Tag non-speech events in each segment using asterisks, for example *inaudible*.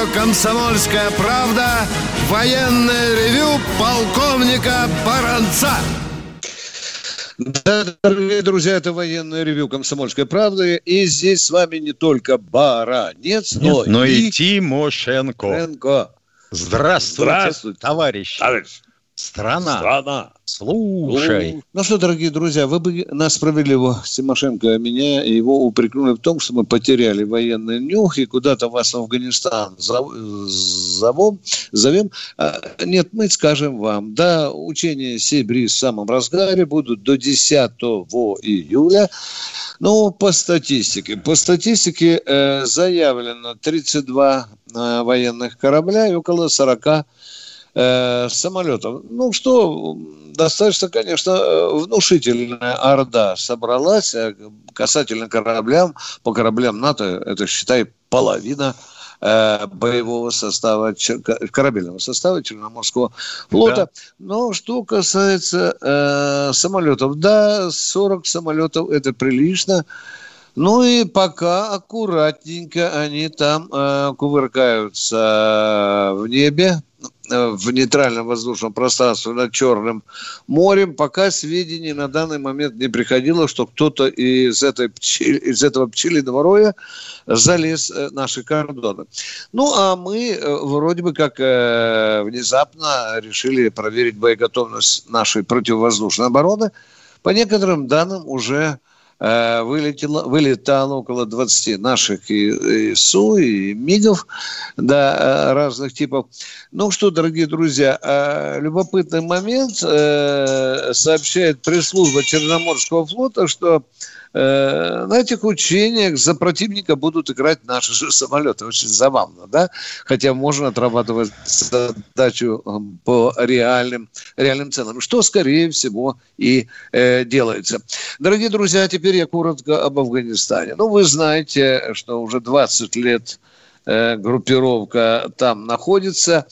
Радио «Комсомольская правда» военное ревю полковника Баранца. Да, дорогие друзья, это военное ревю «Комсомольской правды». И здесь с вами не только Баранец, но, но и, и Тимошенко. Тимошенко. Здравствуйте, Здравствуйте. товарищи. Товарищ, Страна, страна. слушай. Ну что, дорогие друзья, вы бы нас справедливо, Тимошенко, меня и его упрекнули в том, что мы потеряли военный нюх и куда-то вас в Афганистан зов- зовем. зовем. А, Нет, мы скажем вам, да, учения Сибири в самом разгаре будут до 10 июля. Ну, по статистике. По статистике э, заявлено 32 э, военных корабля и около 40 э, самолетов. Ну что, достаточно, конечно, э, внушительная орда собралась э, касательно кораблям. По кораблям НАТО, это, считай, половина э, боевого состава, корабельного состава Черноморского флота. Но что касается э, самолетов, да, 40 самолетов это прилично. Ну и пока аккуратненько они там э, кувыркаются в небе, в нейтральном воздушном пространстве над Черным морем, пока сведений на данный момент не приходило, что кто-то из, этой пчель- из этого пчелиного роя залез э, наши кордоны. Ну, а мы э, вроде бы как э, внезапно решили проверить боеготовность нашей противовоздушной обороны. По некоторым данным уже э, вылетело, вылетало около 20 наших и, и СУ, и МИГов, да, э, разных типов. Ну что, дорогие друзья, э, любопытный момент. э, Сообщает пресс-служба Черноморского флота, что э, на этих учениях за противника будут играть наши же самолеты. Очень забавно, да? Хотя можно отрабатывать задачу э, по реальным, реальным ценам. Что, скорее всего, и э, делается. Дорогие друзья, теперь я коротко об Афганистане. Ну, вы знаете, что уже 20 лет группировка там находится.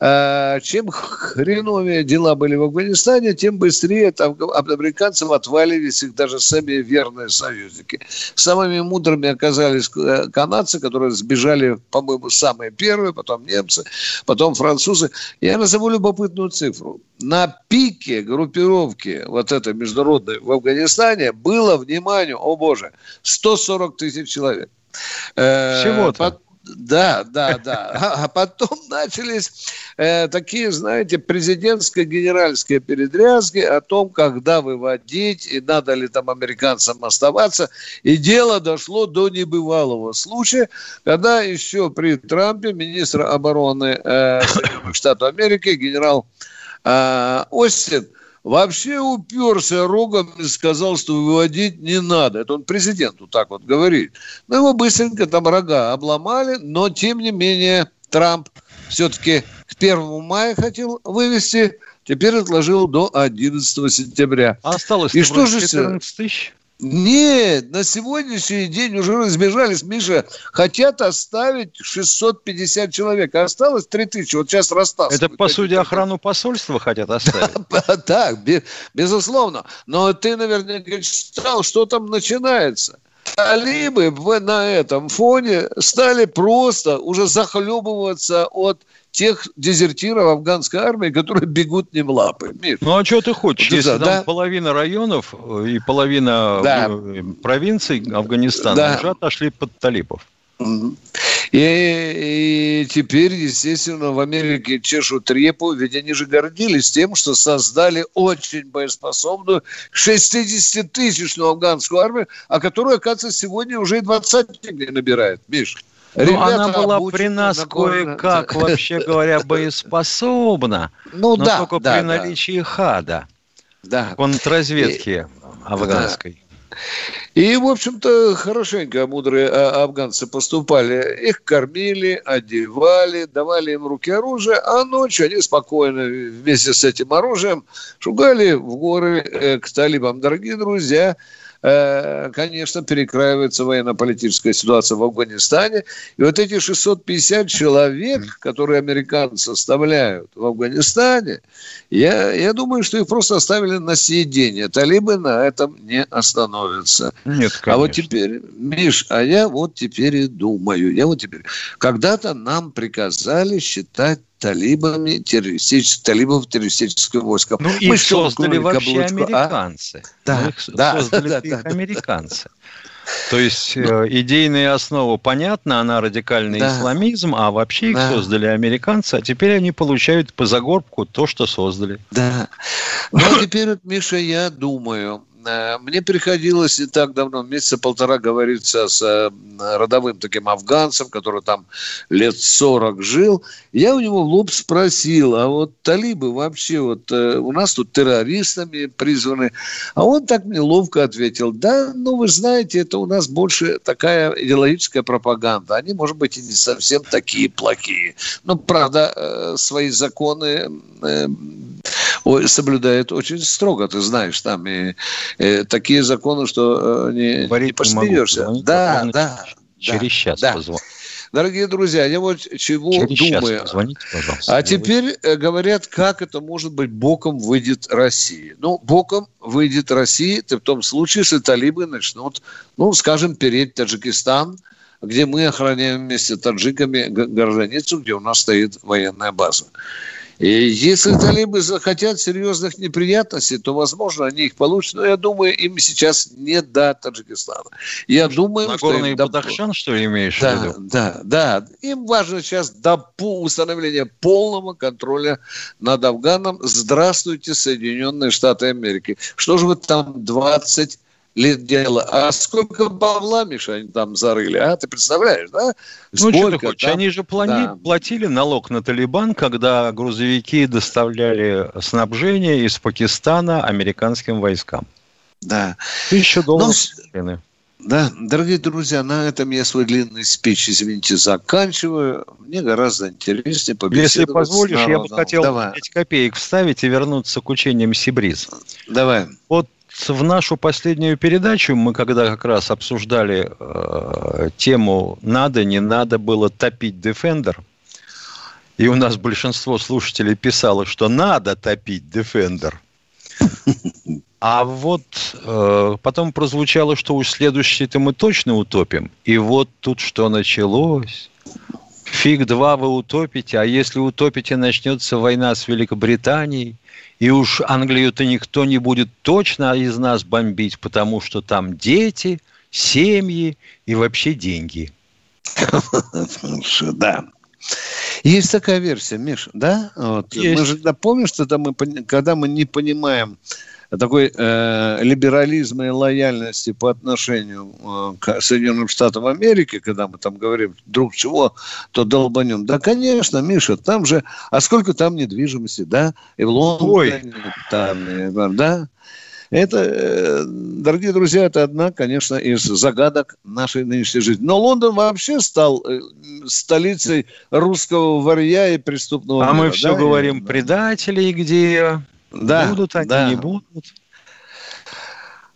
Э, Чем хреновее дела были в Афганистане, тем быстрее афга- от американцев отвалились их даже сами верные союзники. Самыми мудрыми оказались э, канадцы, которые сбежали, по-моему, самые первые, потом немцы, потом французы. Я назову любопытную цифру. На пике группировки вот этой международной в Афганистане было, внимание, о боже, 140 тысяч человек. Э, Всего-то. Да, да, да. А а потом *laughs* начались э, такие, знаете, президентско-генеральские передрязги о том, когда выводить и надо ли там американцам оставаться. И дело дошло до небывалого случая, когда еще при Трампе министр обороны э, Штатов Америки генерал э, Остин вообще уперся рогом и сказал, что выводить не надо. Это он президенту так вот говорит. Но его быстренько там рога обломали, но тем не менее Трамп все-таки к 1 мая хотел вывести, теперь отложил до 11 сентября. А осталось И что же 14 тысяч? Нет, на сегодняшний день уже разбежались, Миша, хотят оставить 650 человек, а осталось 3000, вот сейчас расстался. Это, по сути, охрану посольства хотят оставить. *laughs* Так, бе- безусловно. Но ты наверняка читал, что там начинается. Талибы на этом фоне стали просто уже захлебываться от тех дезертиров афганской армии, которые бегут не в лапы. Миш, Ну, а что ты хочешь, Вот если это, там да. половина районов э, и половина Да. э, провинций Афганистана Да. уже отошли под талибов? И, и теперь, естественно, в Америке чешут репу, ведь они же гордились тем, что создали очень боеспособную 60-тысячную афганскую армию, а которую, оказывается, сегодня уже и 20 не набирает. Миш, Ну, ребята она была обучены, при нас кое-как, вообще говоря, боеспособна, Ну но да, только да, при да, наличии ХАДа, да. контрразведки афганской. И, в общем-то, хорошенько мудрые а, афганцы поступали. Их кормили, одевали, давали им руки оружие, а ночью они спокойно вместе с этим оружием шугали в горы э, к талибам. Дорогие друзья, конечно, перекраивается военно-политическая ситуация в Афганистане. И вот эти 650 человек, которые американцы составляют в Афганистане, я, я думаю, что их просто оставили на съедение. Талибы на этом не остановятся. Нет, конечно. А вот теперь, Миш, а я вот теперь и думаю, я вот теперь... Когда-то нам приказали считать талибами террористических, талибов террористического войска. Ну, Мы их создали вообще каблучку, американцы. А? Да, ну, их да, создали да, их да, американцы. *laughs* То есть э, идейная основа понятна, она радикальный да. исламизм, а вообще их да. создали американцы, а теперь они получают по загорбку то, что создали. Да. Ну, а теперь, Миша, я думаю, мне приходилось не так давно, месяца полтора, говориться с э, родовым таким афганцем, который там лет 40 жил. Я у него в лоб спросил, а вот талибы вообще вот э, у нас тут террористами призваны. А он так мне ловко ответил, да, ну вы знаете, это у нас больше такая идеологическая пропаганда. Они, может быть, и не совсем такие плохие. Но, правда, свои законы соблюдает очень строго, ты знаешь, там и, и такие законы, что э, не, Говорить не посмеешься. Не да, да, через да, час да. позвоню. Дорогие друзья, я вот чего Через думаю. Час позвоните, пожалуйста. А теперь э, говорят, как это может быть боком выйдет Россия. Ну, боком выйдет Россия в том случае, если талибы начнут, ну, скажем, переть Таджикистан, где мы охраняем вместе с таджиками границу, где у нас стоит военная база. И если талибы захотят серьезных неприятностей, то, возможно, они их получат. Но я думаю, им сейчас не до Таджикистана. Я думаю, Нагорный что Бадахшан, до... что ли, имеешь да, в виду? Да, да. Им важно сейчас до установления полного контроля над Афганом. Здравствуйте, Соединенные Штаты Америки. Что же вы там 20 лет дела. А сколько бабла, Миша, они там зарыли, а? Ты представляешь, да? Сколько ну, что ты хочешь? Там... Они же плани... да. платили налог на Талибан, когда грузовики доставляли снабжение из Пакистана американским войскам. Да. Тысяча долларов. Но... Да, дорогие друзья, на этом я свой длинный спич, извините, заканчиваю. Мне гораздо интереснее побеседовать Если позволишь, я бы хотел Давай. 5 копеек вставить и вернуться к учениям Сибриз. Давай. Вот в нашу последнюю передачу мы когда как раз обсуждали э, тему надо не надо было топить Defender, и у нас большинство слушателей писало, что надо топить Defender. *laughs* А вот э, потом прозвучало, что уж следующий-то мы точно утопим. И вот тут что началось. Фиг два вы утопите, а если утопите, начнется война с Великобританией. И уж Англию-то никто не будет точно из нас бомбить, потому что там дети, семьи и вообще деньги. Да. Есть такая версия, Миш, да? Вот. Мы же напомним, что когда мы не понимаем такой э, либерализма и лояльности по отношению э, к Соединенным Штатам Америки, когда мы там говорим друг чего, то долбанем. Да, конечно, Миша, там же, а сколько там недвижимости, да? И в Лондоне, там, да? Это, э, дорогие друзья, это одна, конечно, из загадок нашей нынешней жизни. Но Лондон вообще стал э, столицей русского варья и преступного А мира, мы все да? говорим, предатели где да, будут они, да. не будут.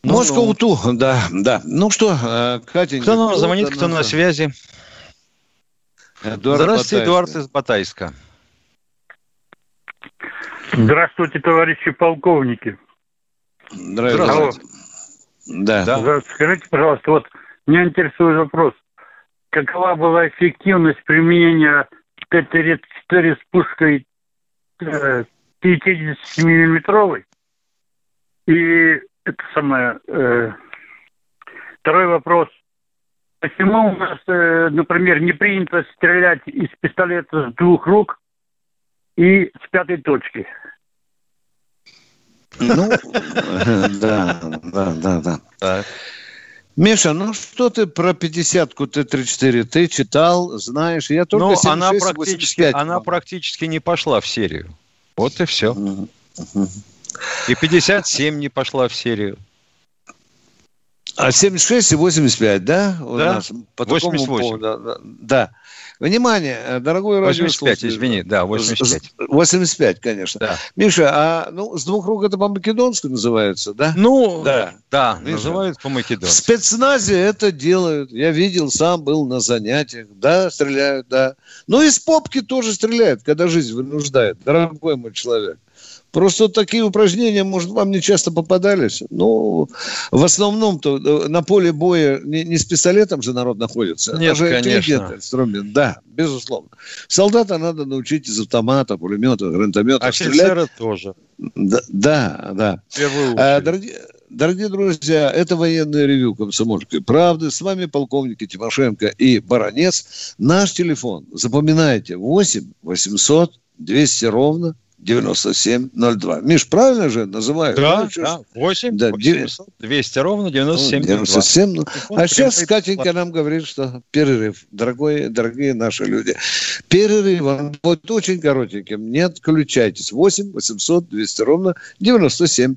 Ну, Москва-Уту, ну. да, да. Ну что, э, Катя... Кто нам звонит, кто на связи? Эдуард Здравствуйте, Батайска. Эдуард из Батайска. Здравствуйте, товарищи полковники. Здравствуйте. Алло. Да. да. Скажите, пожалуйста, вот меня интересует вопрос. Какова была эффективность применения Т-34 с пушкой э, 50-миллиметровый. И это самое... Э, второй вопрос. Почему у нас, э, например, не принято стрелять из пистолета с двух рук и с пятой точки? Ну, *laughs* да, да, да, да. Так. Миша, ну что ты про 50-ку Т-34? Ты читал, знаешь? Я только ну, она практически, она практически не пошла в серию. Вот и все. И 57 не пошла в серию. А 76 и 85, да? У да, нас по 88. Поводу, да. Внимание, э, дорогой 85, извини, да, 85. 85, конечно. Да. Миша, а ну, с двух рук это по-македонски называется, да? Ну, да, да Миша, называют по-македонски. В спецназе это делают. Я видел, сам был на занятиях. Да, стреляют, да. Ну, из попки тоже стреляют, когда жизнь вынуждает, дорогой мой человек. Просто такие упражнения, может, вам не часто попадались. Но в основном-то э, на поле боя не, не с пистолетом же народ находится. Нет, же конечно. инструмент. Да, безусловно. Солдата надо научить из автомата, пулемета, гранатомета Офицера стрелять. тоже. Да, да. да. А, дорогие, Дорогие друзья, это военное ревю комсомольской правды. С вами полковники Тимошенко и Баранец. Наш телефон, запоминайте, 8 800 200 ровно 9702. Миш, правильно же называют? Да, ну, да, 8 да, 800, 200 ровно 9702. 97, ну, а сейчас Катенька нам говорит, что перерыв, дорогой, дорогие наши люди. Перерыв, он будет очень коротеньким. Не отключайтесь. 8 800 200 ровно 97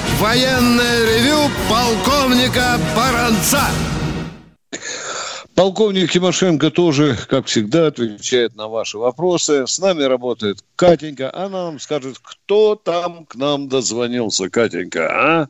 Военное ревю полковника Баранца. Полковник Тимошенко тоже, как всегда, отвечает на ваши вопросы. С нами работает Катенька. Она нам скажет, кто там к нам дозвонился. Катенька, а?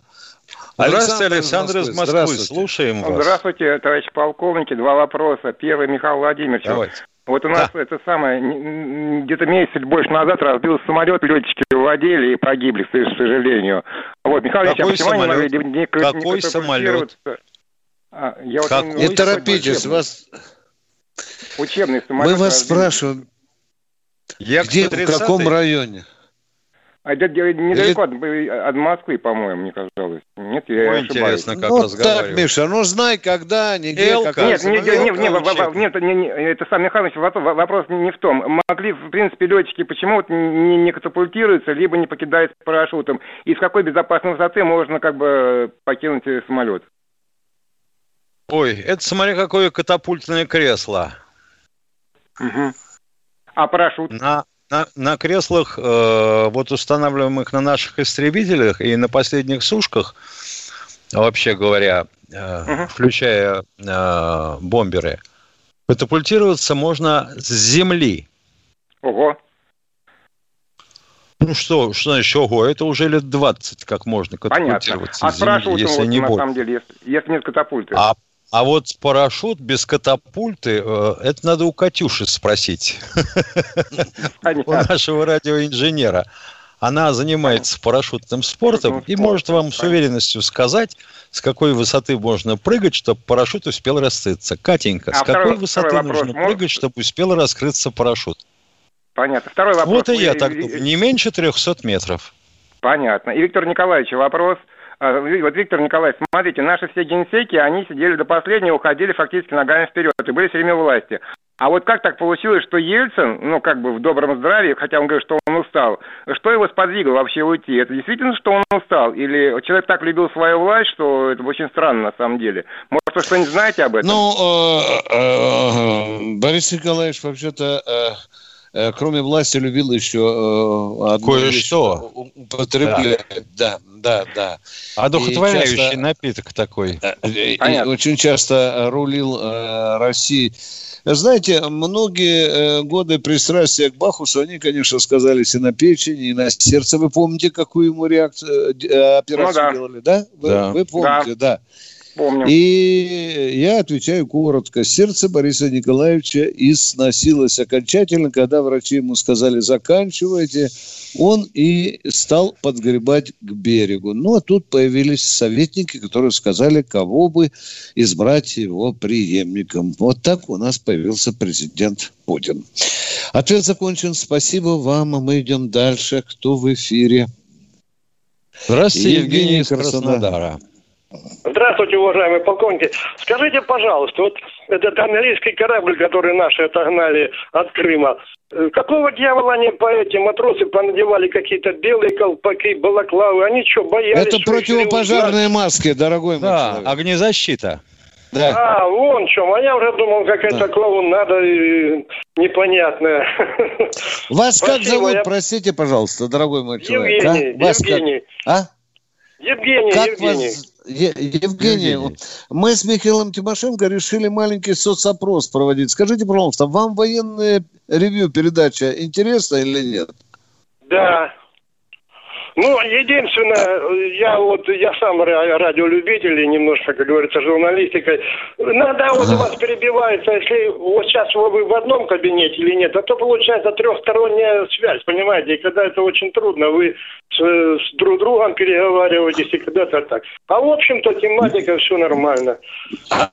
Здравствуйте, Александр из Москвы. Здравствуйте. Слушаем вас. Здравствуйте, товарищ полковники. Два вопроса. Первый, Михаил Владимирович. Давайте. Вот у нас да. это самое, где-то месяц больше назад разбился самолет, летчики владели и погибли, к сожалению. Вот, Михаил Какой Ильич, а самолет? Не, не, Какой не самолет? А, я вот не, не торопитесь, вас... Учебный самолет. Мы вас спрашиваем, где, в каком районе? А это недалеко Или... от, от Москвы, по-моему, мне казалось. Нет, я Ой, интересно, как ну, так, Миша, ну знай, когда, нигде, Эл, когда. Нет, нет, нет, нет, нет, не, не, это сам Михайлович, вопрос не в том. Могли, в принципе, летчики почему-то не, не катапультируются, либо не покидают парашютом. И с какой безопасной высоты можно как бы покинуть самолет? Ой, это смотри, какое катапультное кресло. Угу. А парашют? На, на, на креслах, э, вот устанавливаемых на наших истребителях и на последних сушках, вообще говоря, э, угу. включая э, бомберы, катапультироваться можно с земли. Ого. Ну что, что значит, ого, это уже лет 20 как можно катапультироваться Понятно. А с земли, если вот, не на больше. самом деле, если, если нет катапульты? А а вот парашют без катапульты, э, это надо у Катюши спросить. У нашего радиоинженера. Она занимается парашютным спортом и может вам с уверенностью сказать, с какой высоты можно прыгать, чтобы парашют успел раскрыться. Катенька, с а какой высоты нужно прыгать, чтобы успел раскрыться парашют? Понятно. Второй вопрос. Вот и я так думаю. Не меньше 300 метров. Понятно. И Виктор Николаевич, вопрос – вот, Виктор Николаевич, смотрите, наши все генсеки, они сидели до последнего, уходили фактически ногами вперед и были все время власти. А вот как так получилось, что Ельцин, ну, как бы в добром здравии, хотя он говорит, что он устал, что его сподвигло вообще уйти? Это действительно, что он устал? Или человек так любил свою власть, что это очень странно на самом деле? Может, вы что-нибудь знаете об этом? Ну, э, э, Борис Николаевич вообще-то э, кроме власти, любил еще э, кое-что употреблять. Да. да, да, да. Одухотворяющий часто, напиток такой. И, и очень часто рулил э, Россией. Знаете, многие э, годы пристрастия к Бахусу, они, конечно, сказались и на печени, и на сердце. Вы помните, какую ему реакцию, э, операцию ну, да. делали, да? Вы, да? вы помните, да. да. Помню. И я отвечаю коротко. Сердце Бориса Николаевича износилось окончательно, когда врачи ему сказали «заканчивайте». Он и стал подгребать к берегу. Ну, а тут появились советники, которые сказали, кого бы избрать его преемником. Вот так у нас появился президент Путин. Ответ закончен. Спасибо вам. А мы идем дальше. Кто в эфире? Здравствуйте, Евгений, Евгений из Краснодара. Краснодара. Здравствуйте, уважаемые полковники. Скажите, пожалуйста, вот этот английский корабль, который наши отогнали от Крыма, э, какого дьявола они по этим матросы понадевали какие-то белые колпаки, балаклавы? Они что, боялись? Это противопожарные маски, дорогой мой Да, человек. огнезащита. Да. А, вон чем. А я уже думал, какая-то да. клоунада непонятная. Вас Спасибо, как зовут, я... простите, пожалуйста, дорогой мой человек? Евгений, а? Вас Евгений. Как... А? Евгений, как Евгений. Вас... Евгений, Евгений, мы с Михаилом Тимошенко решили маленький соцопрос проводить. Скажите, пожалуйста, вам военное ревью передача интересна или нет? Да, ну, единственное, я вот, я сам радиолюбитель и немножко, как говорится, журналистикой. Иногда вот у вас перебивается, если вот сейчас вы в одном кабинете или нет, а то получается трехсторонняя связь, понимаете, и когда это очень трудно, вы с, с друг другом переговариваетесь, и когда-то так. А в общем-то тематика все нормально.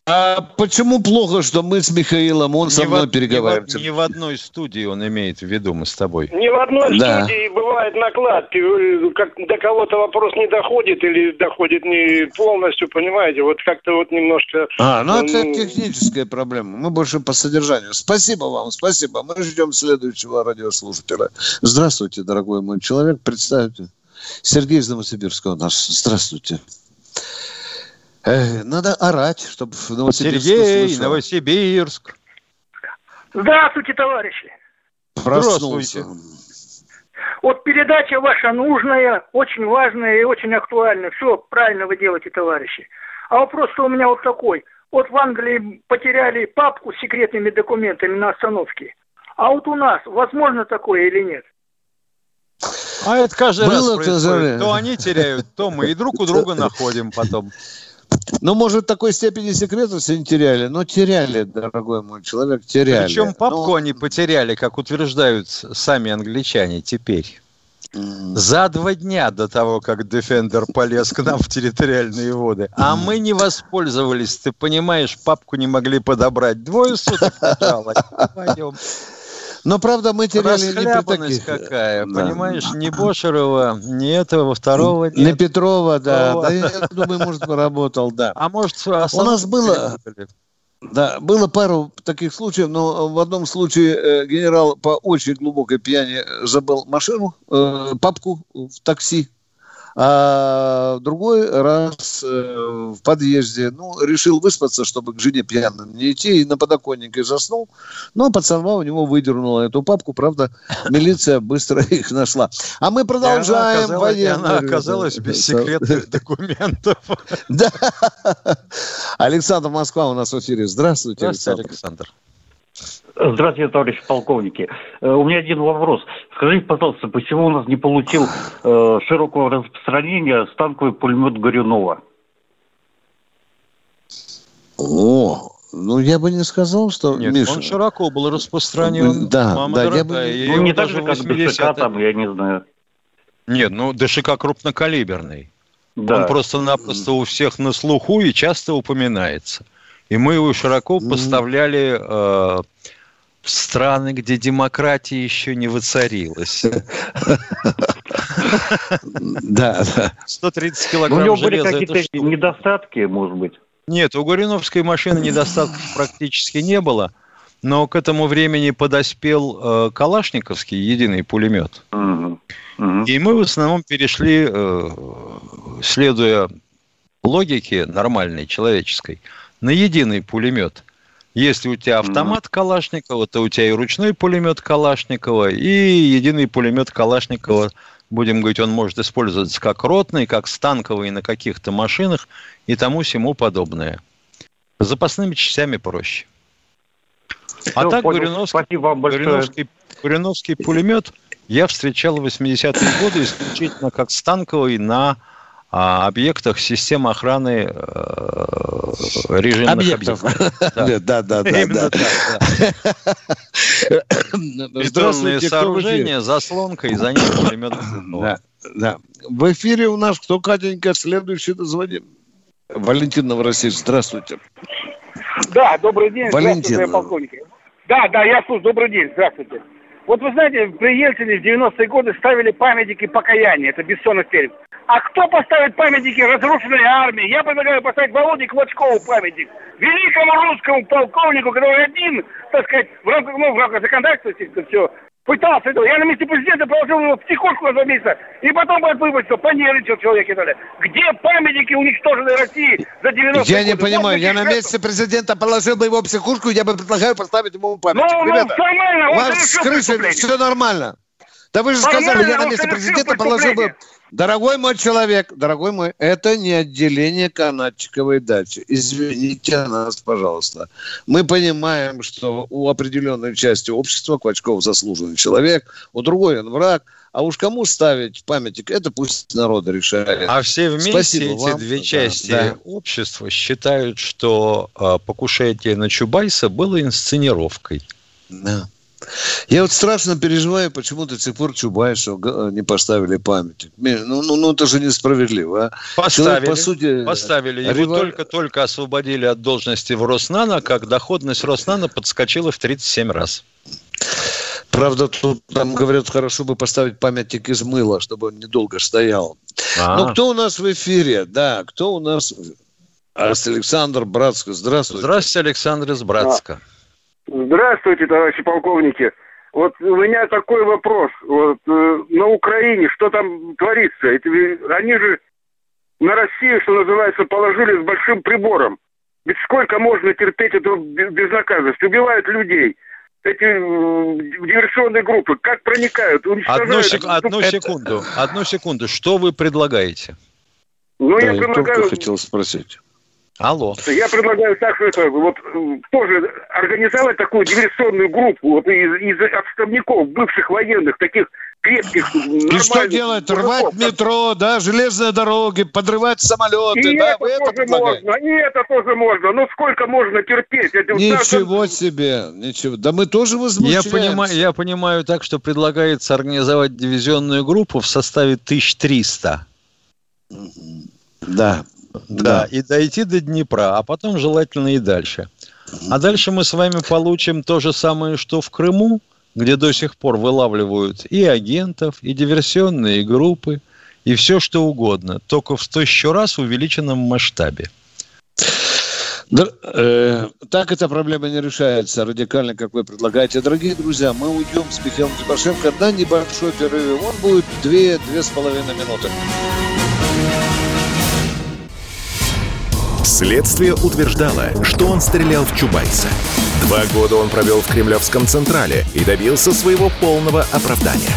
А почему плохо, что мы с Михаилом, он со мной в, переговаривается? Не в, не в одной студии он имеет в виду, мы с тобой. Не в одной да. студии бывает накладки как до кого-то вопрос не доходит или доходит не полностью, понимаете, вот как-то вот немножко... А, ну это техническая проблема, мы больше по содержанию. Спасибо вам, спасибо. Мы ждем следующего радиослушателя. Здравствуйте, дорогой мой человек, представьте. Сергей из Новосибирска у нас. Здравствуйте. Э, надо орать, чтобы в Новосибирск Сергей, услышал. Новосибирск. Здравствуйте, товарищи. Проснулся. Здравствуйте. Вот передача ваша нужная, очень важная и очень актуальная. Все правильно вы делаете, товарищи. А вопрос-то у меня вот такой. Вот в Англии потеряли папку с секретными документами на остановке. А вот у нас возможно такое или нет? А это каждый Было раз происходит. То они теряют, то мы и друг у друга находим потом. Ну, может, такой степени секретности не теряли, но теряли, дорогой мой человек, теряли. Причем папку но... они потеряли, как утверждают сами англичане теперь. За два дня до того, как Defender полез к нам в территориальные воды. А мы не воспользовались, ты понимаешь, папку не могли подобрать. Двое суток лежало. Но, правда, мы теряли не при таких... какая, да. понимаешь, ни Бошерова, ни этого, второго нет. Не Петрова, да. Да, я думаю, может, поработал, да. А может, у нас было... Да, было пару таких случаев, но в одном случае э, генерал по очень глубокой пьяни забыл машину, э, папку в такси а другой раз э, в подъезде, ну, решил выспаться, чтобы к жене пьяным не идти, и на подоконнике заснул, но пацанва у него выдернула эту папку, правда, *laughs* милиция быстро *laughs* их нашла. А мы продолжаем она военную... Она оказалась без секретных *laughs* документов. Да. Александр Москва у нас в эфире. Здравствуйте, Здравствуйте Александр. Здравствуйте, товарищи полковники. Э, у меня один вопрос. Скажите, пожалуйста, почему у нас не получил э, широкого распространения станковый пулемет Горюнова? О, ну я бы не сказал, что Нет, Миша... он широко был распространен. Да, Мама да, дорогая, я бы... Ну не так же, как ДШК там, я не знаю. Нет, ну ДШК крупнокалиберный. Да. Он просто-напросто у всех на слуху и часто упоминается. И мы его широко поставляли э, страны, где демократия еще не воцарилась. Да, да. 130 килограмм У него были какие-то недостатки, может быть? Нет, у Гориновской машины недостатков практически не было, но к этому времени подоспел э, Калашниковский единый пулемет. И мы в основном перешли, э, следуя логике нормальной, человеческой, на единый пулемет – Если у тебя автомат Калашникова, то у тебя и ручной пулемет Калашникова, и единый пулемет Калашникова, будем говорить, он может использоваться как ротный, как станковый на каких-то машинах и тому всему подобное. С запасными частями проще. А ну, так понял. Горюновский, Спасибо вам большое. Горюновский, Горюновский пулемет я встречал в 80-е годы исключительно как станковый на объектах системы охраны э, режимных объектов. объектов. Да, да, да. Именно так, Бетонные сооружения, заслонка и за ним пулемет. Да, да. В эфире у нас кто, Катенька, следующий дозвоним? Валентин Новороссийск, здравствуйте. Да, добрый день. Валентин. Да, да, я слушаю. Добрый день, здравствуйте. Вот вы знаете, при Ельцине в 90-е годы ставили памятники покаяния. Это Бессонов перед. А кто поставит памятники разрушенной армии? Я предлагаю поставить Володе Клочкову памятник. Великому русскому полковнику, который один, так сказать, в рамках, ну, в рамках законодательства, естественно, все, пытался этого. Я на месте президента положил его в психушку на два месяца, и потом будет выпустил, понервничал человек и далее. Где памятники уничтоженной России за 90 Я не понимаю, я на месте президента положил бы его в психушку, я бы предлагаю поставить ему памятник. Ну, ну, нормально, у вас с крышей все нормально. Да вы же сказали, я на месте президента положил бы... Дорогой мой человек, дорогой мой, это не отделение канатчиковой дачи. Извините нас, пожалуйста. Мы понимаем, что у определенной части общества Квачков заслуженный человек, у другой он враг. А уж кому ставить памятник, это пусть народ решает. А все вместе Спасибо эти вам. две части да. общества считают, что э, покушение на Чубайса было инсценировкой. Да. Я вот страшно переживаю, почему до сих пор Чубайсу э, не поставили памятник. Ну, ну, ну это же несправедливо. А? Поставили, Человек, по сути, поставили. Его револю... только-только освободили от должности в Роснано, как доходность Роснано подскочила в 37 раз. Правда, тут там говорят, хорошо бы поставить памятник из мыла, чтобы он недолго стоял. А-а-а. Ну, кто у нас в эфире? Да, кто у нас? Александр Братско. Здравствуйте. Здравствуйте, Александр из Братска. А. Здравствуйте, товарищи полковники. Вот у меня такой вопрос. Вот э, на Украине что там творится? Это, они же на Россию, что называется, положили с большим прибором. Ведь сколько можно терпеть эту безнаказанность? Убивают людей. Эти э, диверсионные группы как проникают? Одну, сек... одну секунду. Одну секунду. Что вы предлагаете? Ну, да, я предлагаю... Я хотел спросить. Алло. Я предлагаю так, что это вот тоже организовать такую диверсионную группу вот из, из отставников, бывших военных, таких крепких, И что делать? Рвать метро, да, железные дороги, подрывать самолеты, и да? Это Вы тоже это можно, и это тоже можно. Ну сколько можно терпеть? Это ничего вот... себе, ничего. Да мы тоже возмущаемся. Я понимаю, я понимаю так, что предлагается организовать дивизионную группу в составе 1300. Да. Да. да, и дойти до Днепра, а потом желательно и дальше. А дальше мы с вами получим то же самое, что в Крыму, где до сих пор вылавливают и агентов, и диверсионные группы, и все что угодно, только в тысячу раз увеличенном масштабе. Да, э, так эта проблема не решается радикально, как вы предлагаете. Дорогие друзья, мы уйдем с Михаилом Тимошенко на небольшой перерыв. Он будет две-две с половиной минуты. Следствие утверждало, что он стрелял в Чубайса. Два года он провел в Кремлевском Централе и добился своего полного оправдания.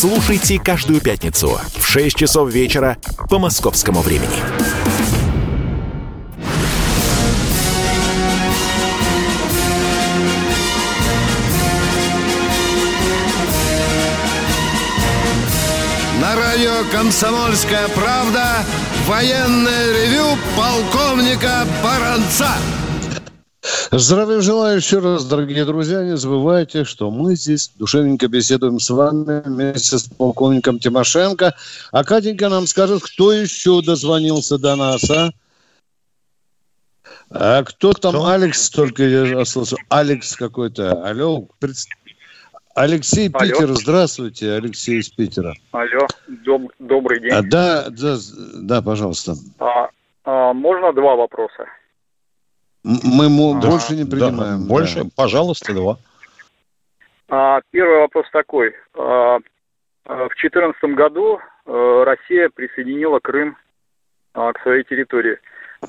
Слушайте каждую пятницу в 6 часов вечера по московскому времени. На радио «Комсомольская правда» военное ревю полковника Баранца. Здравия желаю еще раз, дорогие друзья. Не забывайте, что мы здесь душевненько беседуем с вами вместе с полковником Тимошенко. А Катенька нам скажет, кто еще дозвонился до нас, а? А кто там? Кто? Алекс только я остался. Алекс какой-то. Алло. Пред... Алексей Алло. Питер, здравствуйте, Алексей из Питера. Алло, доб, добрый день. А, да, да, да, пожалуйста. А, а, можно два вопроса? Мы а, больше не принимаем. Да, больше, да. пожалуйста, два. А, первый вопрос такой. А, а в 2014 году а, Россия присоединила Крым а, к своей территории.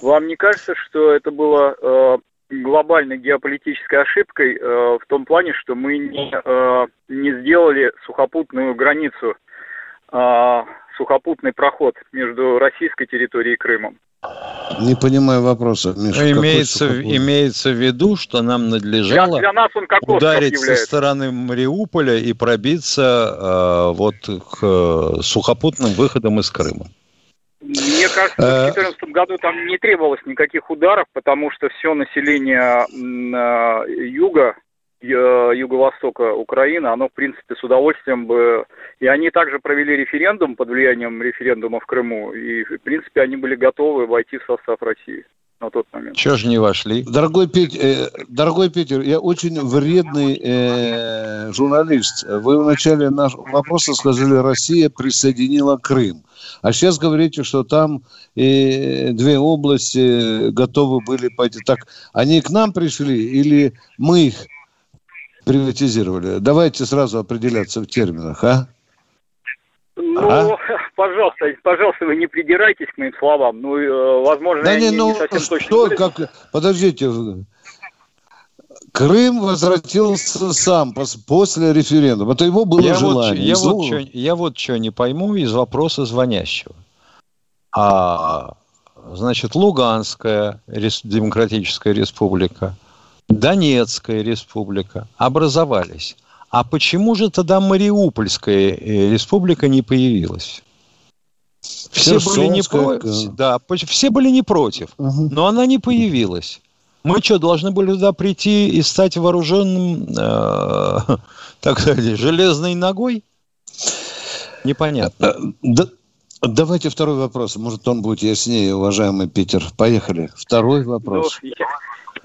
Вам не кажется, что это было а, глобальной геополитической ошибкой э, в том плане, что мы не, э, не сделали сухопутную границу, э, сухопутный проход между российской территорией и Крымом. Не понимаю вопроса, Миша. Имеется, имеется в виду, что нам надлежало для, для нас он ударить является. со стороны Мариуполя и пробиться э, вот к э, сухопутным выходам из Крыма. Мне кажется, в 2014 э, году там не требовалось никаких ударов, потому что все население э, юга, юго-востока Украины, оно, в принципе, с удовольствием бы... И они также провели референдум под влиянием референдума в Крыму, и, в принципе, они были готовы войти в состав России на тот момент. Чего же не вошли? Дорогой, Петь, э, дорогой Питер, я очень вредный э, журналист. Вы в начале нашего вопроса сказали, Россия присоединила Крым. А сейчас говорите, что там э, две области готовы были пойти. Так, они к нам пришли или мы их приватизировали? Давайте сразу определяться в терминах, а? Ну, ага. *laughs* пожалуйста, пожалуйста, вы не придирайтесь к моим словам. Ну, э, возможно, да я не, не, ну, не совсем что, точно... Как, подождите, Крым возвратился сам после референдума. Это его было я желание. Вот, я, вот что, я вот что не пойму из вопроса звонящего. А, значит, Луганская Демократическая Республика, Донецкая Республика образовались. А почему же тогда Мариупольская э, республика не появилась? Все были не против. Да, все были не против. Угу. Но она не появилась. Мы что, должны были туда прийти и стать вооруженным, э, *laughs* так сказать, железной ногой? Непонятно. Э, да, давайте второй вопрос. Может, он будет яснее, уважаемый Питер. Поехали. Второй вопрос. Ну, я,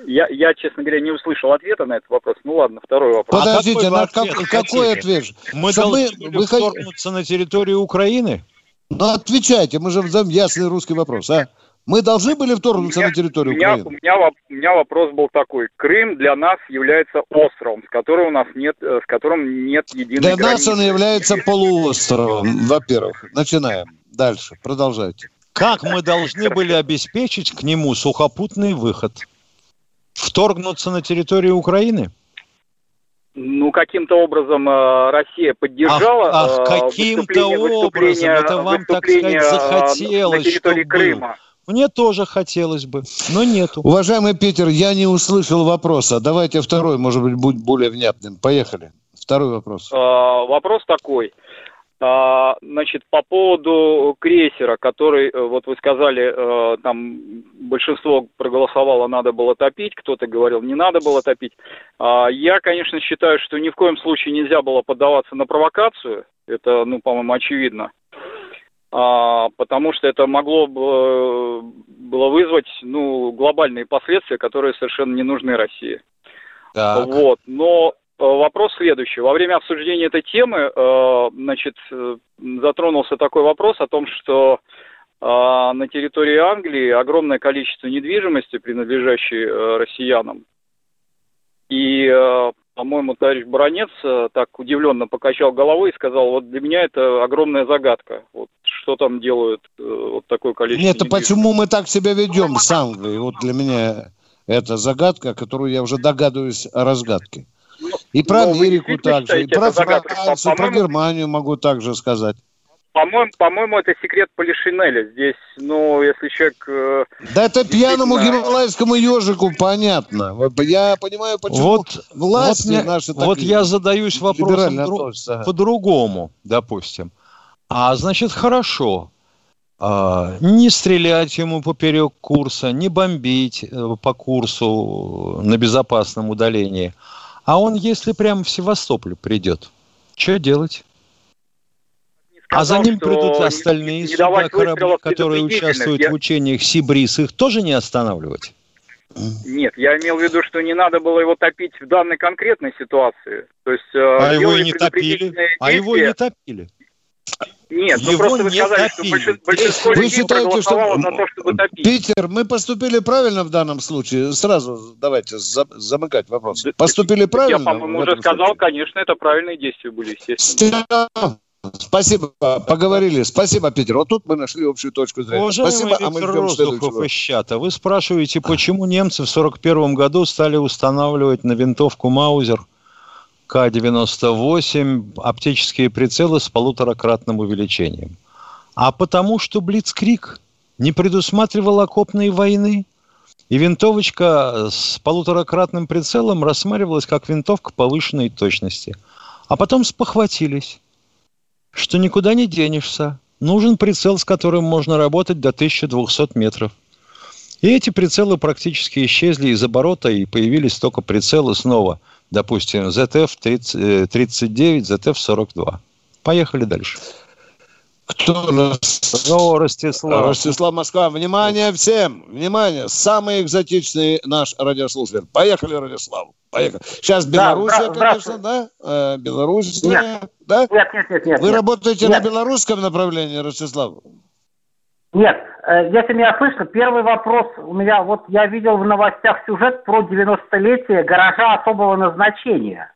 я, честно говоря, не услышал ответа на этот вопрос. Ну ладно, второй вопрос. Подождите, а на как, какой ответ? Мы Что должны мы, вторгнуться на территорию Украины? Ну, отвечайте, мы же взяли ясный русский вопрос, а? Мы должны были вторгнуться меня, на территорию меня, Украины? У меня, у меня вопрос был такой. Крым для нас является островом, с которым у нас нет, э, с которым нет единой Для границы. нас он является полуостровом, во-первых. Начинаем. Дальше. Продолжайте. Как мы должны были обеспечить к нему сухопутный выход? Вторгнуться на территорию Украины? Ну, каким-то образом э, Россия поддержала ах, ах, э, каким-то образом, это вам, так сказать, захотелось, на территории чтобы Крыма. Мне тоже хотелось бы, но нету. Уважаемый Питер, я не услышал вопроса. Давайте второй, может быть, будет более внятным. Поехали. Второй вопрос. А, вопрос такой. А, значит, по поводу крейсера, который, э, вот вы сказали, э, там большинство проголосовало, надо было топить, кто-то говорил, не надо было топить. А, я, конечно, считаю, что ни в коем случае нельзя было поддаваться на провокацию. Это, ну, по-моему, очевидно а, потому что это могло бы, было вызвать ну, глобальные последствия, которые совершенно не нужны России. Так. Вот. Но э, вопрос следующий. Во время обсуждения этой темы э, значит, э, затронулся такой вопрос о том, что на территории Англии огромное количество недвижимости, принадлежащей россиянам. И по-моему, товарищ Баранец э, так удивленно покачал головой и сказал, вот для меня это огромная загадка. Вот что там делают э, вот такое количество... Нет, а почему мы так себя ведем с Англией? Вот для меня это загадка, которую я уже догадываюсь о разгадке. И про ну, Америку также, и про Францию, про Германию могу также сказать. По-моему, по-моему, это секрет Полишинеля. Здесь, ну, если человек... Э, да это пьяному гималайскому ежику понятно. Я понимаю, почему вот, власти вот наши так Вот я задаюсь вопросом дру... по-другому, допустим. А значит, хорошо. А, не стрелять ему поперек курса, не бомбить э, по курсу на безопасном удалении. А он, если прямо в Севастополь придет, что делать? а за ним придут остальные не, не корабли, которые участвуют я... в учениях Сибрис. Их тоже не останавливать? Нет, я имел в виду, что не надо было его топить в данной конкретной ситуации. То есть, э, а его и не топили. А его и не топили. Нет, ну просто вы сказали, топили. что большинство, большинство вы считаете, проголосовало что... за то, чтобы топить. Питер, мы поступили правильно в данном случае? Сразу давайте за, замыкать вопрос. Поступили правильно? Я, по-моему, уже сказал, случае? конечно, это правильные действия были, естественно. Спасибо, поговорили. Спасибо, Питер. Вот тут мы нашли общую точку зрения. Уважаемый Спасибо, а мы из чата. Вы спрашиваете, почему немцы в 1941 году стали устанавливать на винтовку Маузер – к-98 оптические прицелы с полуторакратным увеличением. А потому что Блицкрик не предусматривал окопной войны, и винтовочка с полуторакратным прицелом рассматривалась как винтовка повышенной точности. А потом спохватились, что никуда не денешься. Нужен прицел, с которым можно работать до 1200 метров. И эти прицелы практически исчезли из оборота, и появились только прицелы снова – допустим, ZF-39, ZF-42. Поехали дальше. Кто нас? О, Ростислав. Ростислав Москва. Внимание всем! Внимание! Самый экзотичный наш радиослушатель. Поехали, Ростислав. Поехали. Сейчас Белоруссия, да, конечно, да? Э, Белоруссия, нет. да? Нет, нет, нет, нет. Вы нет. работаете нет. на белорусском направлении, Ростислав? Нет, э, если меня слышно, первый вопрос у меня, вот я видел в новостях сюжет про 90-летие гаража особого назначения.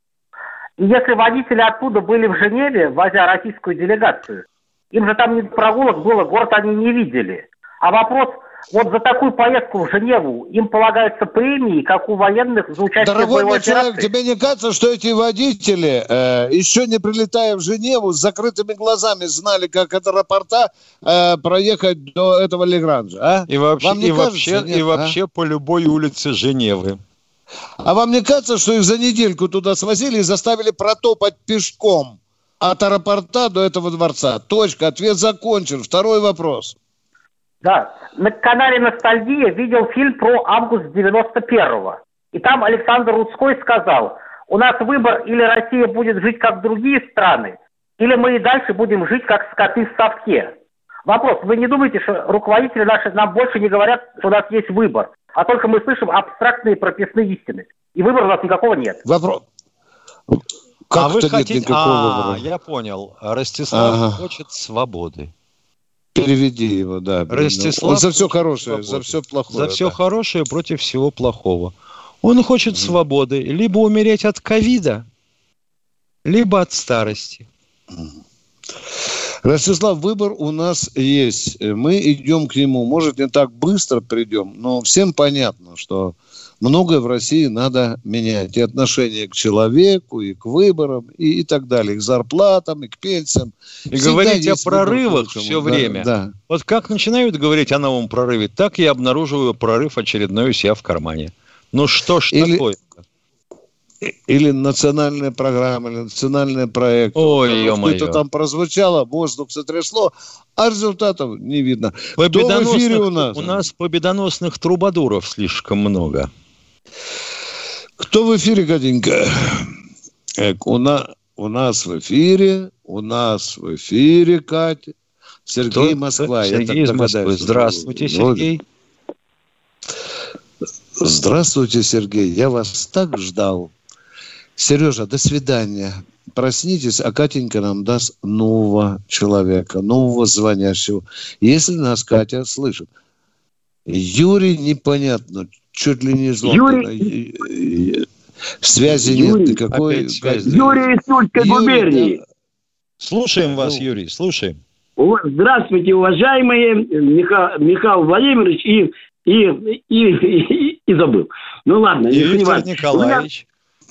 И если водители оттуда были в Женеве, возя российскую делегацию, им же там не прогулок было, город они не видели. А вопрос, вот за такую поездку в Женеву им полагаются премии, как у военных за участие Дорогой в боевой мой человек, тебе не кажется, что эти водители, э, еще не прилетая в Женеву, с закрытыми глазами знали, как от аэропорта э, проехать до этого Легранжа? А? И вообще, Вам не и кажется, вообще, нет, и а? вообще по любой улице Женевы. А вам не кажется, что их за недельку туда свозили и заставили протопать пешком от аэропорта до этого дворца? Точка, ответ закончен. Второй вопрос. Да, на канале «Ностальгия» видел фильм про август 91-го. И там Александр Рудской сказал, у нас выбор, или Россия будет жить как другие страны, или мы и дальше будем жить как скоты в совке. Вопрос, вы не думаете, что руководители наши нам больше не говорят, что у нас есть выбор, а только мы слышим абстрактные прописные истины. И выбора у нас никакого нет. Вопрос. Как а вы хотите... а, выбора? я понял. Ростислав ага. хочет свободы. Переведи его, да. Ростислав Он за все хорошее, за все плохое. За все да. хорошее против всего плохого. Он хочет mm свободы, либо умереть от ковида, либо от старости. Ростислав, выбор у нас есть. Мы идем к нему. Может, не так быстро придем, но всем понятно, что многое в России надо менять. И отношение к человеку, и к выборам, и, и так далее. И к зарплатам, и к пенсиям. И Всегда говорить о прорывах все время. Да. Вот как начинают говорить о новом прорыве, так я обнаруживаю прорыв очередной у себя в кармане. Ну что ж Или... такое? или национальная программа, или национальный проект. Ой, Что-то там прозвучало, воздух сотрясло, а результатов не видно. Эфире у нас? У нас победоносных трубадуров слишком много. Кто в эфире, Катенька? У, на, у нас в эфире, у нас в эфире, Катя. Сергей Кто? Москва. Сергей из Москвы. Здравствуйте, Сергей. Здравствуйте, Сергей. Я вас так ждал. Сережа, до свидания. Проснитесь, а Катенька нам даст нового человека, нового звонящего. Если нас Катя слышит. Юрий непонятно, чуть ли не зло. Юрий... Связи Юрий... нет никакой. Связи... Юрий из Тульской губернии. Да. Слушаем вас, ну. Юрий, слушаем. Здравствуйте, уважаемые Миха... Михаил Владимирович и, и, и, и, и забыл. Ну ладно, и Виктор Николаевич.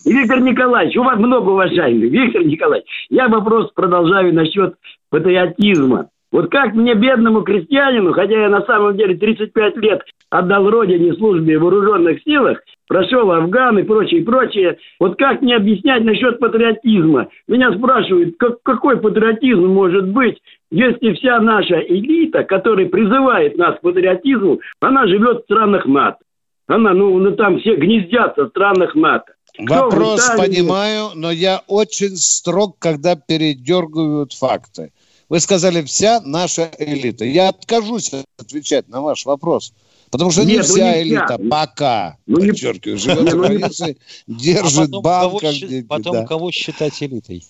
Виктор Николаевич, у вас много уважаемых. Виктор Николаевич, я вопрос продолжаю насчет патриотизма. Вот как мне, бедному крестьянину, хотя я на самом деле 35 лет отдал родине службе в вооруженных силах, прошел Афган и прочее, прочее, вот как мне объяснять насчет патриотизма? Меня спрашивают, как, какой патриотизм может быть, если вся наша элита, которая призывает нас к патриотизму, она живет в странах НАТО. Она, ну, ну там все гнездятся в странах НАТО. Вопрос понимаю, но я очень строг, когда передергивают факты. Вы сказали, вся наша элита. Я откажусь отвечать на ваш вопрос. Потому что не вся ну, элита пока, ну, подчеркиваю, живет за границей, держит а банк. Потом кого считать элитой?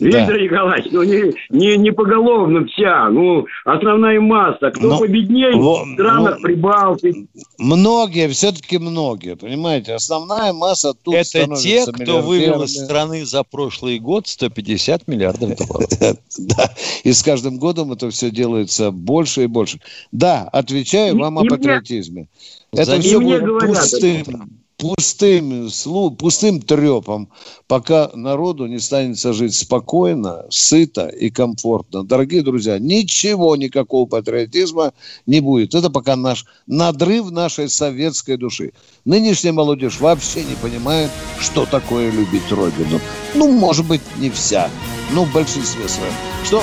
Виктор да. Николаевич, ну не, не, не поголовно вся, ну основная масса. Кто но, победнее во, в странах ну, Прибалтики? Многие, все-таки многие, понимаете? Основная масса тут Это те, кто вывел из страны за прошлый год 150 миллиардов долларов. *laughs* Да, и с каждым годом это все делается больше и больше. Да, отвечаю вам о патриотизме. Это все будет пустым пустым, пустым трепом, пока народу не станет жить спокойно, сыто и комфортно. Дорогие друзья, ничего, никакого патриотизма не будет. Это пока наш надрыв нашей советской души. Нынешняя молодежь вообще не понимает, что такое любить Родину. Ну, может быть, не вся, но в большинстве своем. Что?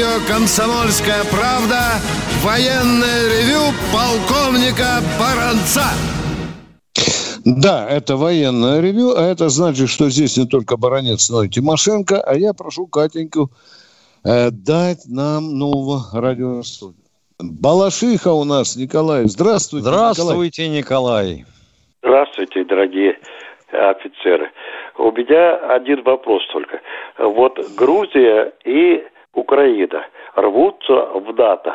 Радио «Комсомольская правда» военное ревю полковника Баранца. Да, это военное ревю, а это значит, что здесь не только Баранец, но и Тимошенко, а я прошу Катеньку э, дать нам нового радиостудию. Балашиха у нас, Николай. Здравствуйте, Здравствуйте, Николай. Николай. Здравствуйте, дорогие офицеры. У меня один вопрос только. Вот Грузия и Украина рвутся в НАТО.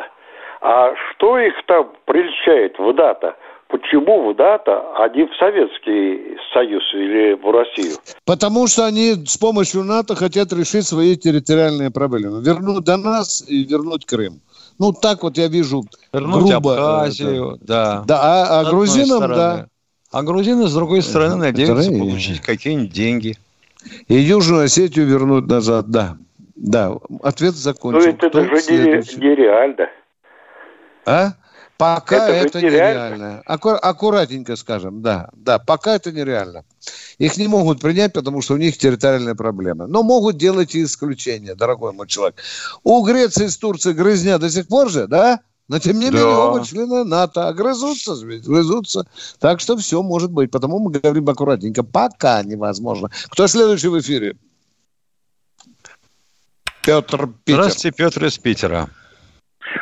А что их там прельщает в НАТО? Почему в НАТО, а не в Советский Союз или в Россию? Потому что они с помощью НАТО хотят решить свои территориальные проблемы. Вернуть Донбасс и вернуть Крым. Ну, так вот я вижу. Вернуть грубо, Абхазию, это. да. Да, а, а грузинам, да. А грузины, с другой стороны, надеются Вторые... получить какие-нибудь деньги. И Южную Осетию вернуть назад, да. Да, ответ закончен. Ну, это же нереально. А? Пока это, это нереально. Аккур, аккуратненько скажем, да. Да, пока это нереально. Их не могут принять, потому что у них территориальные проблемы. Но могут делать и исключения, дорогой мой человек. У Греции с Турцией грызня до сих пор же, да? Но тем не да. менее оба члены НАТО. А грызутся, грызутся. Так что все может быть. Потому мы говорим аккуратненько. Пока невозможно. Кто следующий в эфире? Петр Питер. Здравствуйте, Петр из Питера.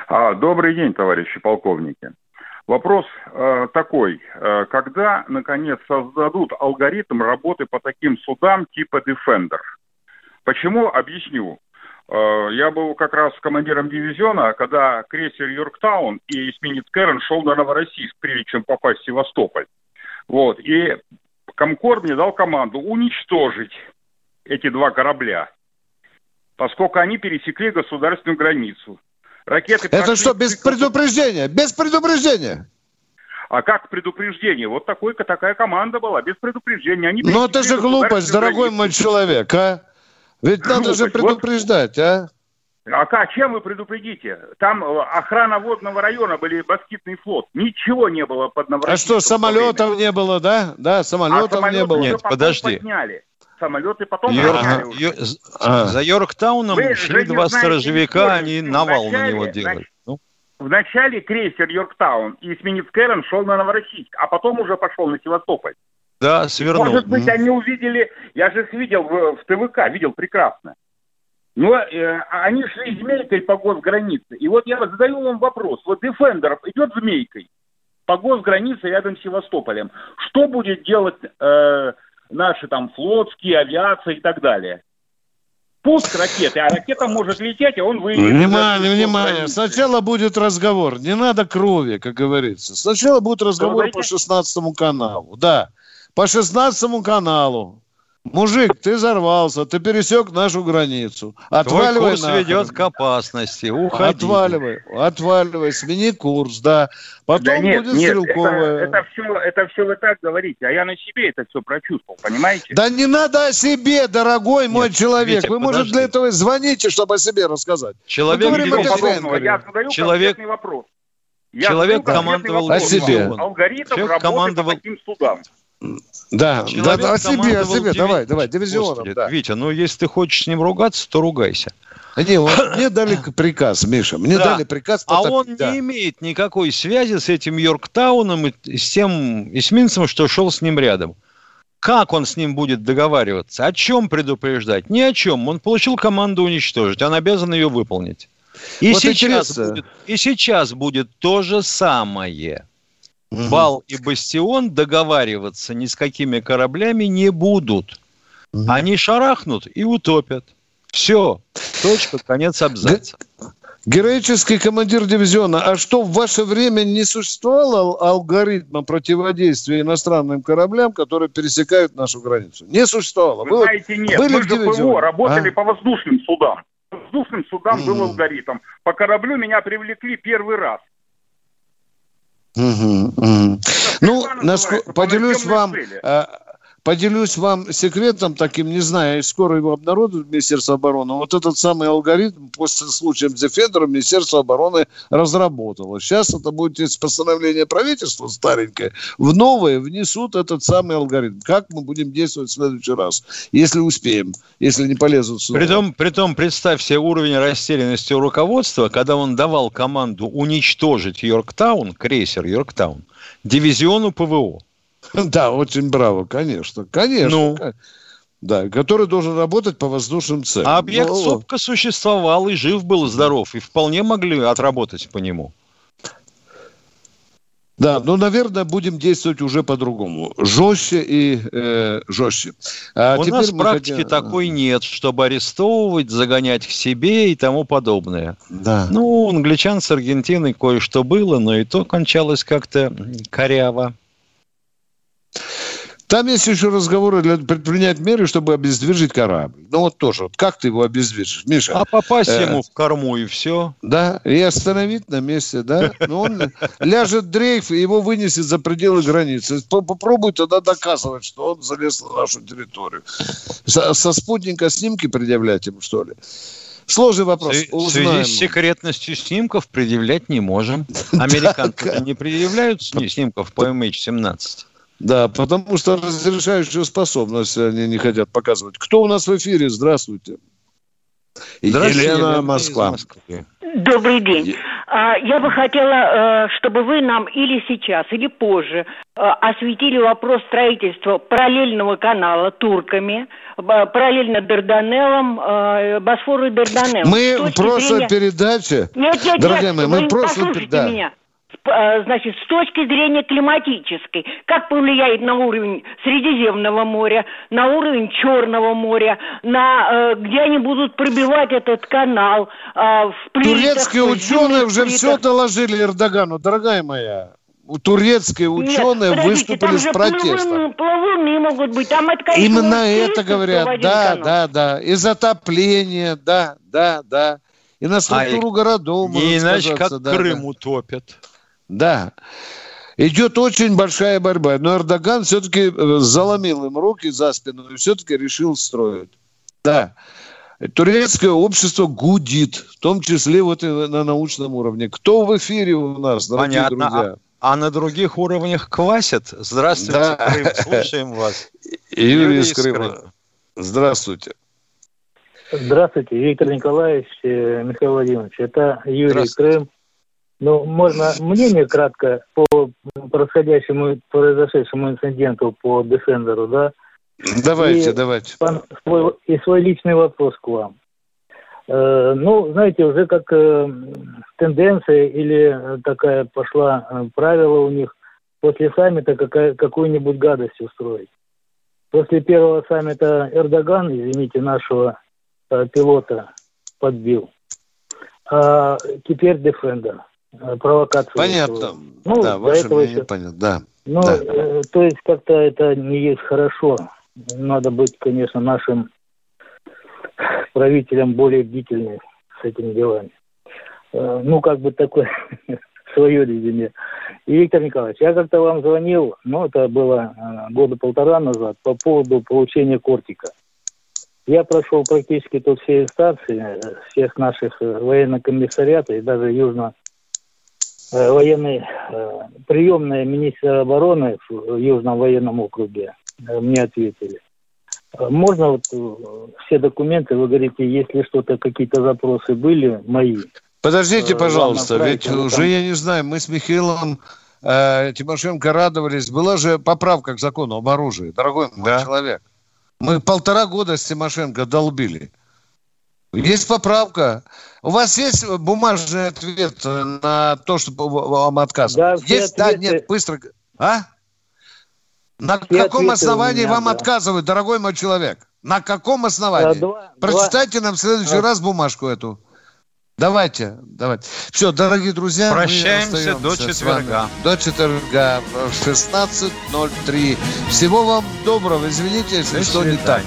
А, добрый день, товарищи полковники. Вопрос э, такой. Э, когда, наконец, создадут алгоритм работы по таким судам типа Defender? Почему? Объясню. Э, я был как раз командиром дивизиона, когда крейсер Йорктаун и эсминец Кэрон шел на Новороссийск, прежде чем попасть в Севастополь. Вот. И Комкор мне дал команду уничтожить эти два корабля поскольку они пересекли государственную границу. Ракеты Это что, без предупреждения? Без предупреждения? А как предупреждение? Вот такой, такая команда была, без предупреждения. Они Но это же глупость, дорогой мой человек, а? Ведь глупость. *laughs* надо же предупреждать, вот. а? А как, чем вы предупредите? Там э, охрана водного района были москитный флот. Ничего не было под Новороссийском. А что, самолетов не было, да? Да, самолетов а не было. Нет, подожди. Подняли самолеты потом Йорк, Йор... а. За Йорктауном Вы шли два сторожевика, они навал на него делали. Ну. Вначале крейсер Йорктаун и эсминец Кэрон шел на Новороссийск, а потом уже пошел на Севастополь. Да, свернул. Может быть, они увидели, я же их видел в, в ТВК, видел прекрасно. Но э, они шли змейкой по госгранице. И вот я задаю вам вопрос. Вот Defender идет змейкой по госгранице рядом с Севастополем. Что будет делать э, наши там флотские, авиация и так далее. пуск ракеты, а ракета может лететь, а он выйдет. Внимание, внимание. Сначала будет разговор. Не надо крови, как говорится. Сначала будет разговор по 16 каналу. Да, по 16 каналу. Мужик, ты взорвался, ты пересек нашу границу. Отваливай Твой курс ведет к опасности. Уходи. Отваливай, отваливай, смени курс, да. Потом да нет, будет нет, стрелковая. Это, это, все, это все вы так говорите, а я на себе это все прочувствовал, понимаете? Да не надо о себе, дорогой мой человек. Витя, Вы, может, подожди. для этого и звоните, чтобы о себе рассказать. Человек Мы говорим. Я задаю человек- вопрос. Я человек командовал вопрос. О себе. Алгоритм Человек работы командовал- по таким судам. Да, Человек да, о себе, о себе. диви- Давай, давай, дивизионом, Господи, да. Витя, ну если ты хочешь с ним ругаться, то ругайся. Не, вот мне дали приказ, Миша, мне Да. дали приказ А потопить, он да. не имеет никакой связи с этим Йорктауном и с тем эсминцем, что шел с ним рядом. Как он с ним будет договариваться? О чем предупреждать? Ни о чем. Он получил команду уничтожить. Он обязан ее выполнить. И, Вот сейчас, интересно. будет, и сейчас будет то же самое. Бал и Бастион договариваться ни с какими кораблями не будут. Они шарахнут и утопят. Все. Точка, конец абзаца. Героический командир дивизиона, а что в ваше время не существовало ал- алгоритма противодействия иностранным кораблям, которые пересекают нашу границу? Не существовало. Вы знаете, нет, были мы же? ПВО работали А? по воздушным судам. По воздушным судам был Мгм. алгоритм. По кораблю меня привлекли первый раз. Мгм, мгм. Ну, наско- по поделюсь вам. Поделюсь вам секретом таким, не знаю, скоро его обнародуют Министерство обороны. Вот этот самый алгоритм после случая с Defender Министерство обороны разработало. Сейчас это будет из постановления правительства старенькое. В новое внесут этот самый алгоритм. Как мы будем действовать в следующий раз, если успеем, если не полезут снова. Притом, притом, представь себе уровень растерянности у руководства, когда он давал команду уничтожить Йорктаун, крейсер Йорктаун, дивизиону ПВО. *laughs* Да, очень браво, конечно. Конечно. Ну. Да, который должен работать по воздушным целям. А объект Ну, СОПКа существовал и жив был, здоров, и вполне могли отработать по нему. Да, ну, наверное, будем действовать уже по-другому. Жестче и э, жестче. А У нас практики хотим- такой нет, чтобы арестовывать, загонять к себе и тому подобное. Да. Ну, у англичан с Аргентиной кое-что было, но и то кончалось как-то коряво. Там есть еще разговоры для предпринять меры, чтобы обездвижить корабль. Ну вот тоже, вот как ты его обездвижишь, Миша? А попасть э, ему в корму и все. Да, и остановить на месте, да. Но он ляжет дрейф, и его вынесет за пределы границы. По- Попробуй тогда доказывать, что он залез на нашу территорию. Со, со спутника снимки предъявлять ему, что ли? Сложный вопрос. В связи с секретностью снимков предъявлять не можем. Американцы не предъявляют сни- снимков по MH17. Да, потому что разрешающую способность они не хотят показывать. Кто у нас в эфире? Здравствуйте. Здравствуйте, Елена, Елена Москва. Москвы. Добрый день. А, Я бы хотела, э, чтобы вы нам или сейчас, или позже э, осветили вопрос строительства параллельного канала турками, параллельно Дарданеллам, э, Босфору и Дарданеллам. Мы в точки прошлой зрения- передаче, Нет, нет, дорогая нет, моя, мы в прошлой да. меня. Э, Значит, с точки зрения климатической, как повлияет на уровень Средиземного моря, на уровень Черного моря, на э, где они будут пробивать этот канал, э, в плитах, Турецкие ученые уже плитах. все доложили Эрдогану, дорогая моя. У- Турецкие Нет, ученые подождите, выступили там с протестом. плавуны- плавуны могут быть, там это, конечно, Именно это говорят. Да, канал. да, да. И затопление, да, да, да. И на структуру А, городов Не иначе, как да, Крым да. утопят. Да. Идет очень большая борьба. Но Эрдоган все-таки э, заломил им руки за спину и все-таки решил строить. Да. Турецкое общество гудит, в том числе вот и на научном уровне. Кто в эфире у нас, дорогие Понятно. друзья? А, а на других уровнях квасят? Здравствуйте, Да. Крым, слушаем вас. Юрий, из Крыма. Здравствуйте. Здравствуйте, Виктор Николаевич, э, Михаил Владимирович. Это Юрий. Крым. Ну, можно мнение кратко по происходящему, произошедшему инциденту по Дефендеру, да? Давайте, И давайте. свой, и свой личный вопрос к вам. Э, ну, знаете, уже как э, тенденция или такая пошла э, правило у них после саммита какая, какую-нибудь гадость устроить. После первого саммита Эрдоган, извините, нашего э, пилота подбил. А теперь Defender. Э, провокацию. Понятно. Ну, да, ваше мнение еще... понятно, да. Ну, да. Э, то есть как-то это не есть хорошо. Надо быть, конечно, нашим правителям более бдительным с этими делами. Э, ну, как бы такое *laughs* свое резюме. И, Виктор Николаевич, я как-то вам звонил, ну, это было э, года полтора назад, по поводу получения кортика. Я прошел практически тут все инстанции, э, всех наших военных комиссариатов и даже южно военной приемная министра обороны в Южном военном округе мне ответили. Можно вот все документы, вы говорите, если что-то, какие-то запросы были мои, Подождите, э, пожалуйста, ведь уже, я не знаю, мы с Михаилом э, Тимошенко радовались. Была же поправка к закону об оружии, дорогой мой да. человек. Мы полтора года с Тимошенко долбили. Есть поправка. У вас есть бумажный ответ на то, что вам отказывают? Да, есть? Ответы... Да, нет, быстро. А? На все каком основании меня, вам да. отказывают, дорогой мой человек? На каком основании? Два, Прочитайте два... нам в следующий а... раз бумажку эту. Давайте, давайте. Все, дорогие друзья, прощаемся до четверга. До четверга в 16.03. Всего вам доброго. Извините, если До что свидания. не так.